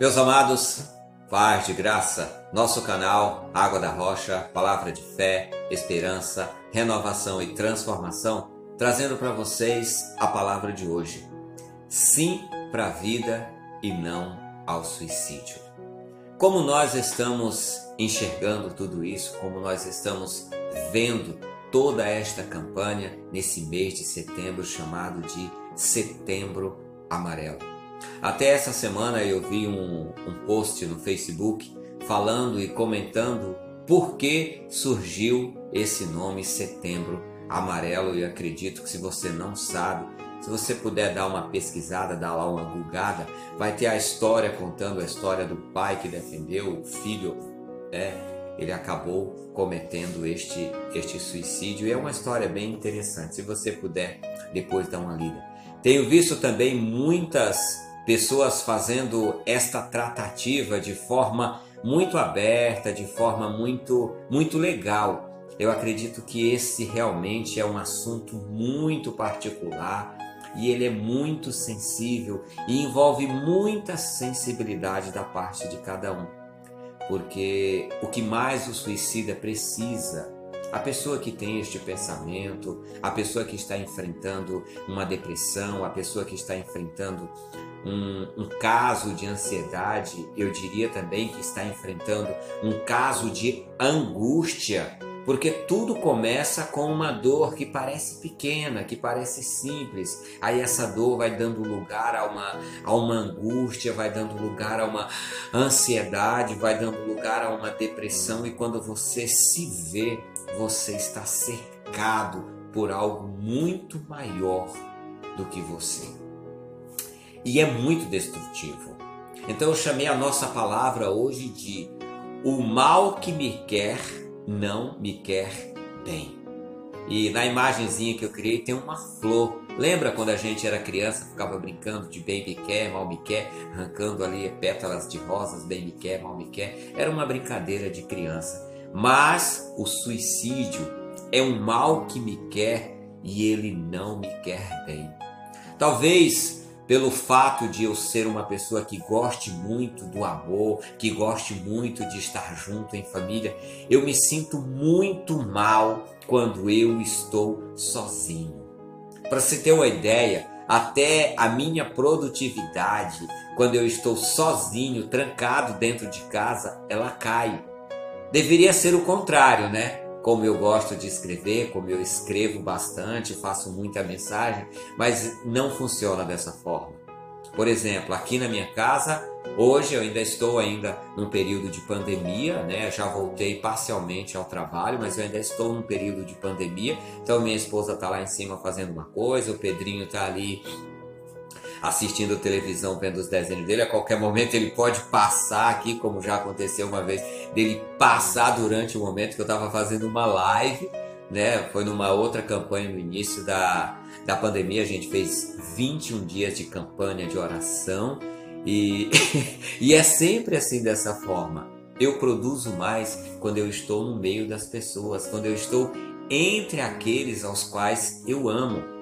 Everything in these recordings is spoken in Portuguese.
Meus amados, paz de graça, nosso canal Água da Rocha, palavra de fé, esperança, renovação e transformação, trazendo para vocês a palavra de hoje. Sim para a vida e não ao suicídio. Como nós estamos enxergando tudo isso, como nós estamos vendo toda esta campanha nesse mês de setembro chamado de Setembro Amarelo. Até essa semana eu vi um, um post no Facebook falando e comentando por que surgiu esse nome Setembro Amarelo e acredito que se você não sabe, se você puder dar uma pesquisada, dar lá uma gulgada, vai ter a história contando a história do pai que defendeu o filho, né? Ele acabou cometendo este, este suicídio e é uma história bem interessante. Se você puder depois dar uma lida. Tenho visto também muitas pessoas fazendo esta tratativa de forma muito aberta, de forma muito muito legal. Eu acredito que esse realmente é um assunto muito particular e ele é muito sensível e envolve muita sensibilidade da parte de cada um. Porque o que mais o suicida precisa a pessoa que tem este pensamento, a pessoa que está enfrentando uma depressão, a pessoa que está enfrentando um, um, caso de ansiedade, eu diria também que está enfrentando um caso de angústia, porque tudo começa com uma dor que parece pequena, que parece simples. Aí essa dor vai dando lugar a uma, a uma angústia, vai dando lugar a uma ansiedade, vai dando lugar a uma depressão, e quando você se vê, você está cercado por algo muito maior do que você e é muito destrutivo. Então eu chamei a nossa palavra hoje de o mal que me quer não me quer bem. E na imagenzinha que eu criei tem uma flor. Lembra quando a gente era criança, ficava brincando de bem me quer, mal me quer, arrancando ali pétalas de rosas, bem me quer, mal me quer? Era uma brincadeira de criança. Mas o suicídio é um mal que me quer e ele não me quer bem. Talvez pelo fato de eu ser uma pessoa que goste muito do amor, que goste muito de estar junto em família, eu me sinto muito mal quando eu estou sozinho. Para você ter uma ideia, até a minha produtividade, quando eu estou sozinho, trancado dentro de casa, ela cai. Deveria ser o contrário, né? como eu gosto de escrever, como eu escrevo bastante, faço muita mensagem, mas não funciona dessa forma. Por exemplo, aqui na minha casa, hoje eu ainda estou ainda num período de pandemia, né? Já voltei parcialmente ao trabalho, mas eu ainda estou num período de pandemia. Então minha esposa está lá em cima fazendo uma coisa, o Pedrinho está ali assistindo televisão, vendo os desenhos dele. A qualquer momento ele pode passar aqui, como já aconteceu uma vez, dele passar durante o momento que eu estava fazendo uma live, né? Foi numa outra campanha no início da, da pandemia, a gente fez 21 dias de campanha de oração e, e é sempre assim dessa forma. Eu produzo mais quando eu estou no meio das pessoas, quando eu estou entre aqueles aos quais eu amo.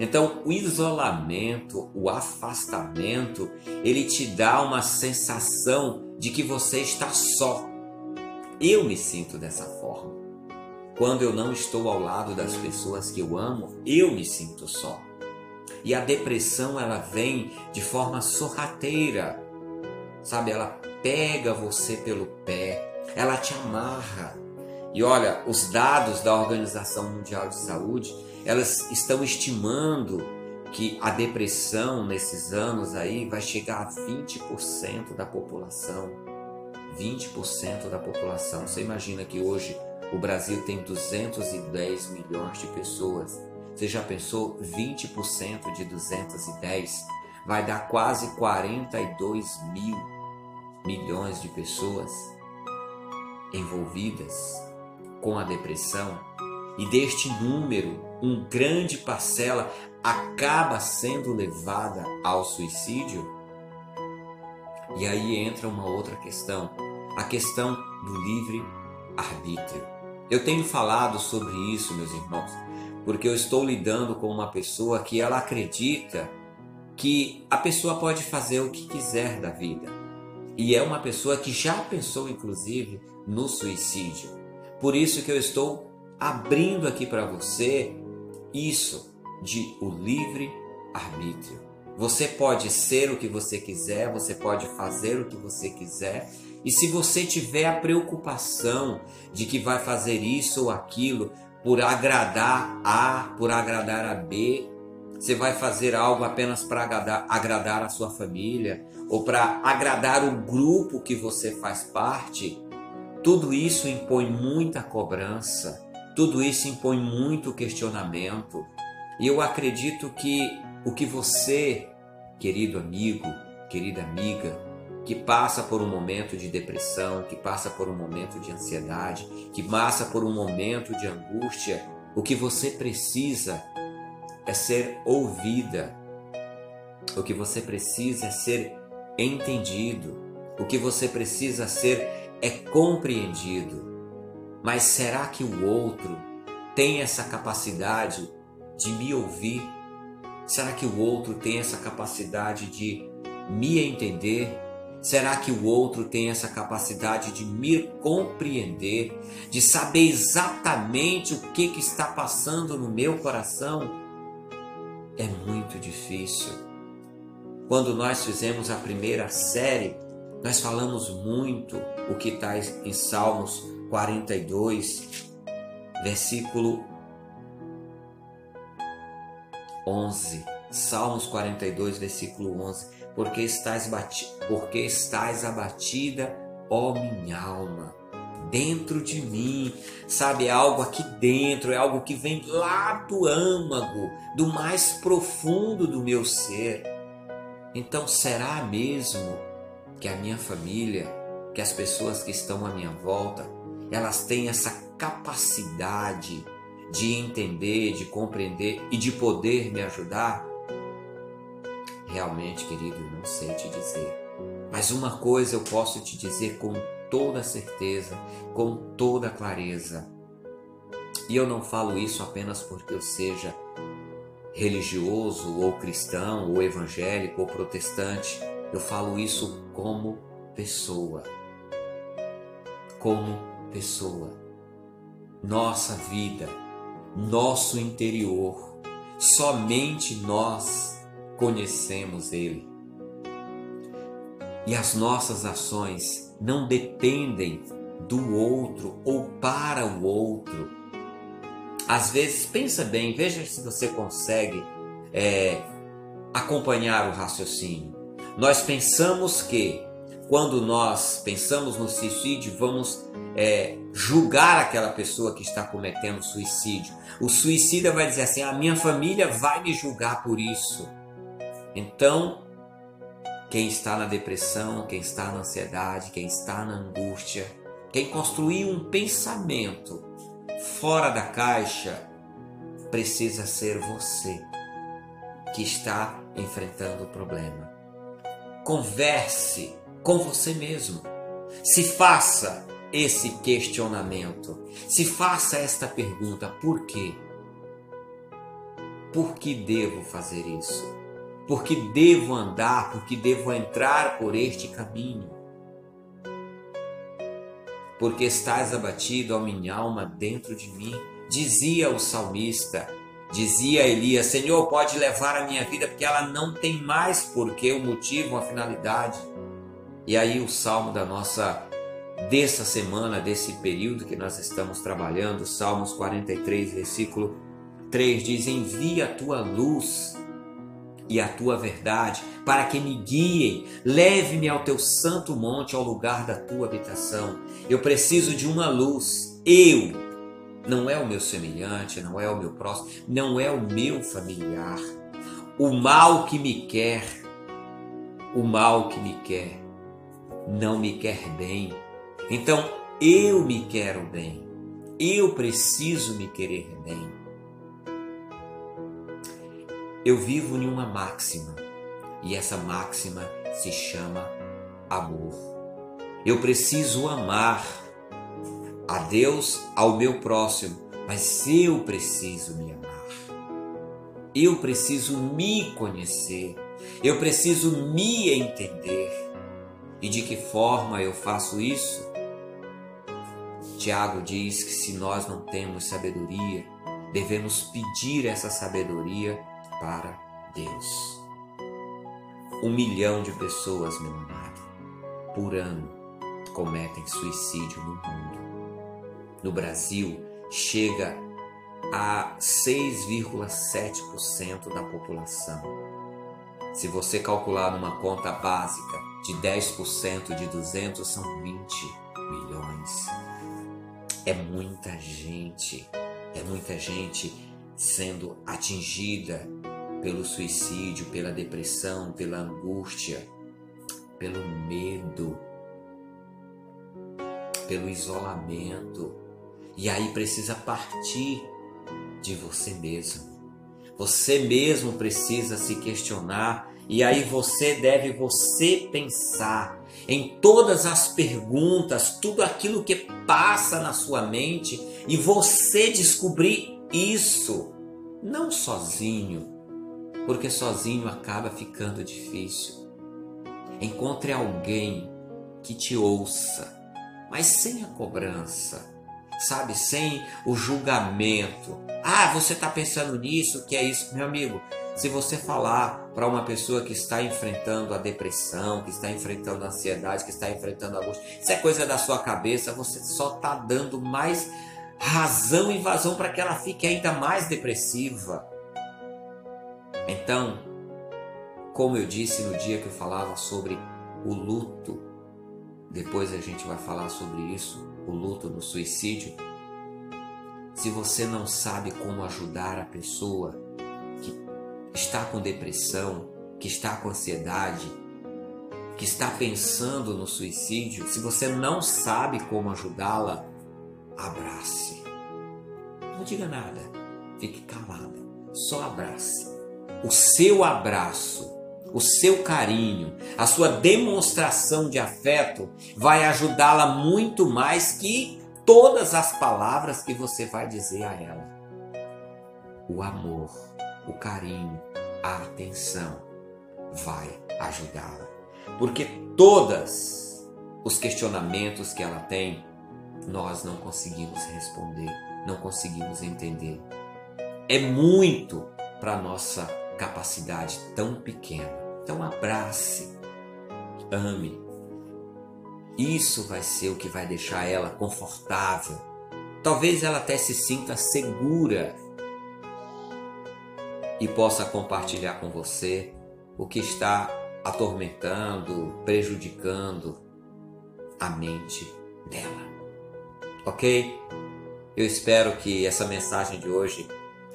Então, o isolamento, o afastamento, ele te dá uma sensação de que você está só. Eu me sinto dessa forma. Quando eu não estou ao lado das pessoas que eu amo, eu me sinto só. E a depressão ela vem de forma sorrateira. Sabe, ela pega você pelo pé, ela te amarra. E olha, os dados da Organização Mundial de Saúde elas estão estimando que a depressão nesses anos aí vai chegar a 20% da população. 20% da população. Você imagina que hoje o Brasil tem 210 milhões de pessoas. Você já pensou 20% de 210 vai dar quase 42 mil milhões de pessoas envolvidas com a depressão e deste número, um grande parcela acaba sendo levada ao suicídio? E aí entra uma outra questão, a questão do livre arbítrio. Eu tenho falado sobre isso, meus irmãos, porque eu estou lidando com uma pessoa que ela acredita que a pessoa pode fazer o que quiser da vida. e é uma pessoa que já pensou inclusive no suicídio. Por isso que eu estou abrindo aqui para você isso de o livre arbítrio. Você pode ser o que você quiser, você pode fazer o que você quiser. E se você tiver a preocupação de que vai fazer isso ou aquilo por agradar A, por agradar a B, você vai fazer algo apenas para agradar, agradar a sua família ou para agradar o grupo que você faz parte, tudo isso impõe muita cobrança, tudo isso impõe muito questionamento. E eu acredito que o que você, querido amigo, querida amiga, que passa por um momento de depressão, que passa por um momento de ansiedade, que passa por um momento de angústia, o que você precisa é ser ouvida. O que você precisa é ser entendido. O que você precisa ser é compreendido. Mas será que o outro tem essa capacidade de me ouvir? Será que o outro tem essa capacidade de me entender? Será que o outro tem essa capacidade de me compreender, de saber exatamente o que, que está passando no meu coração? é muito difícil. Quando nós fizemos a primeira série, nós falamos muito o que está em Salmos 42, versículo 11. Salmos 42, versículo 11. Porque estás, bati porque estás abatida, ó minha alma dentro de mim, sabe? É algo aqui dentro, é algo que vem lá do âmago, do mais profundo do meu ser. Então, será mesmo que a minha família, que as pessoas que estão à minha volta, elas têm essa capacidade de entender, de compreender e de poder me ajudar? Realmente, querido, eu não sei te dizer. Mas uma coisa eu posso te dizer com toda certeza, com toda clareza. E eu não falo isso apenas porque eu seja religioso ou cristão ou evangélico ou protestante. Eu falo isso como pessoa. Como pessoa. Nossa vida, nosso interior, somente nós conhecemos Ele. E as nossas ações não dependem do outro ou para o outro. Às vezes, pensa bem, veja se você consegue é, acompanhar o raciocínio. Nós pensamos que quando nós pensamos no suicídio, vamos é, julgar aquela pessoa que está cometendo suicídio. O suicida vai dizer assim: a minha família vai me julgar por isso. Então, quem está na depressão, quem está na ansiedade, quem está na angústia, quem construiu um pensamento fora da caixa, precisa ser você que está enfrentando o problema. Converse com você mesmo. Se faça esse questionamento. Se faça esta pergunta: por quê? Por que devo fazer isso? porque devo andar, porque devo entrar por este caminho. Porque estás abatido, ó minha alma, dentro de mim, dizia o salmista, dizia Elias: Senhor, pode levar a minha vida, porque ela não tem mais porquê, o motivo, a finalidade. E aí o salmo da nossa dessa semana, desse período que nós estamos trabalhando, Salmos 43, versículo 3 diz: Envia a tua luz e a tua verdade, para que me guiem, leve-me ao teu santo monte, ao lugar da tua habitação. Eu preciso de uma luz. Eu, não é o meu semelhante, não é o meu próximo, não é o meu familiar. O mal que me quer, o mal que me quer, não me quer bem. Então eu me quero bem. Eu preciso me querer bem. Eu vivo em uma máxima e essa máxima se chama amor. Eu preciso amar a Deus, ao meu próximo, mas eu preciso me amar. Eu preciso me conhecer. Eu preciso me entender. E de que forma eu faço isso? Tiago diz que se nós não temos sabedoria, devemos pedir essa sabedoria para Deus. Um milhão de pessoas, meu amado, por ano cometem suicídio no mundo. No Brasil, chega a 6,7% da população. Se você calcular numa conta básica de 10% de 200, são 20 milhões. É muita gente, é muita gente sendo atingida pelo suicídio, pela depressão, pela angústia, pelo medo, pelo isolamento. E aí precisa partir de você mesmo. Você mesmo precisa se questionar e aí você deve você pensar em todas as perguntas, tudo aquilo que passa na sua mente e você descobrir isso não sozinho, porque sozinho acaba ficando difícil. Encontre alguém que te ouça, mas sem a cobrança, sabe? Sem o julgamento. Ah, você está pensando nisso, que é isso, meu amigo. Se você falar para uma pessoa que está enfrentando a depressão, que está enfrentando a ansiedade, que está enfrentando a angústia, isso é coisa da sua cabeça, você só está dando mais razão e vazão para que ela fique ainda mais depressiva. Então, como eu disse no dia que eu falava sobre o luto, depois a gente vai falar sobre isso, o luto no suicídio. Se você não sabe como ajudar a pessoa que está com depressão, que está com ansiedade, que está pensando no suicídio, se você não sabe como ajudá-la, abrace. Não diga nada, fique calada, só abrace o seu abraço, o seu carinho, a sua demonstração de afeto vai ajudá-la muito mais que todas as palavras que você vai dizer a ela. O amor, o carinho, a atenção vai ajudá-la. Porque todos os questionamentos que ela tem, nós não conseguimos responder, não conseguimos entender. É muito para nossa capacidade tão pequena. Então abrace, ame. Isso vai ser o que vai deixar ela confortável. Talvez ela até se sinta segura e possa compartilhar com você o que está atormentando, prejudicando a mente dela. Ok? Eu espero que essa mensagem de hoje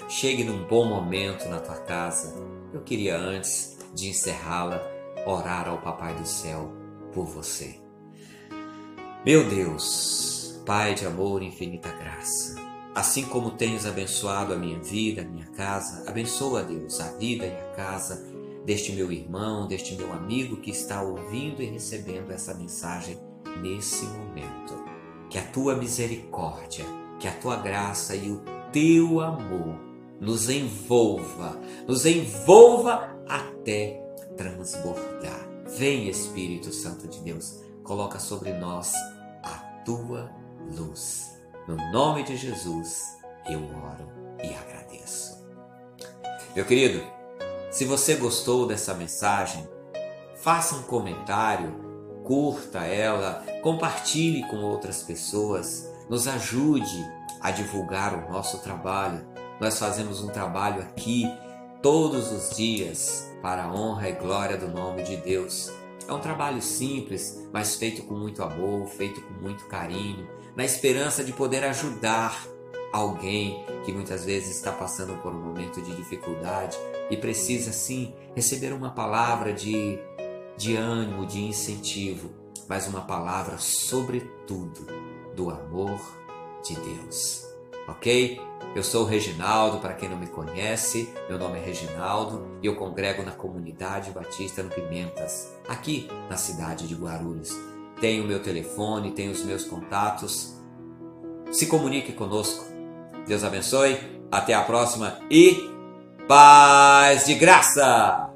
chegue num bom momento na tua casa. Eu queria, antes de encerrá-la, orar ao Papai do Céu por você. Meu Deus, Pai de amor e infinita graça, assim como tens abençoado a minha vida, a minha casa, abençoa, Deus, a vida e a casa deste meu irmão, deste meu amigo que está ouvindo e recebendo essa mensagem nesse momento. Que a tua misericórdia, que a tua graça e o teu amor nos envolva, nos envolva até transbordar. Vem Espírito Santo de Deus, coloca sobre nós a tua luz. No nome de Jesus, eu oro e agradeço. Meu querido, se você gostou dessa mensagem, faça um comentário, curta ela, compartilhe com outras pessoas, nos ajude a divulgar o nosso trabalho nós fazemos um trabalho aqui todos os dias para a honra e glória do nome de Deus. É um trabalho simples, mas feito com muito amor, feito com muito carinho, na esperança de poder ajudar alguém que muitas vezes está passando por um momento de dificuldade e precisa sim receber uma palavra de, de ânimo, de incentivo, mas uma palavra sobretudo do amor de Deus. Ok? Eu sou o Reginaldo, para quem não me conhece, meu nome é Reginaldo e eu congrego na comunidade Batista no Pimentas, aqui na cidade de Guarulhos. Tenho o meu telefone, tenho os meus contatos. Se comunique conosco. Deus abençoe, até a próxima e paz de graça!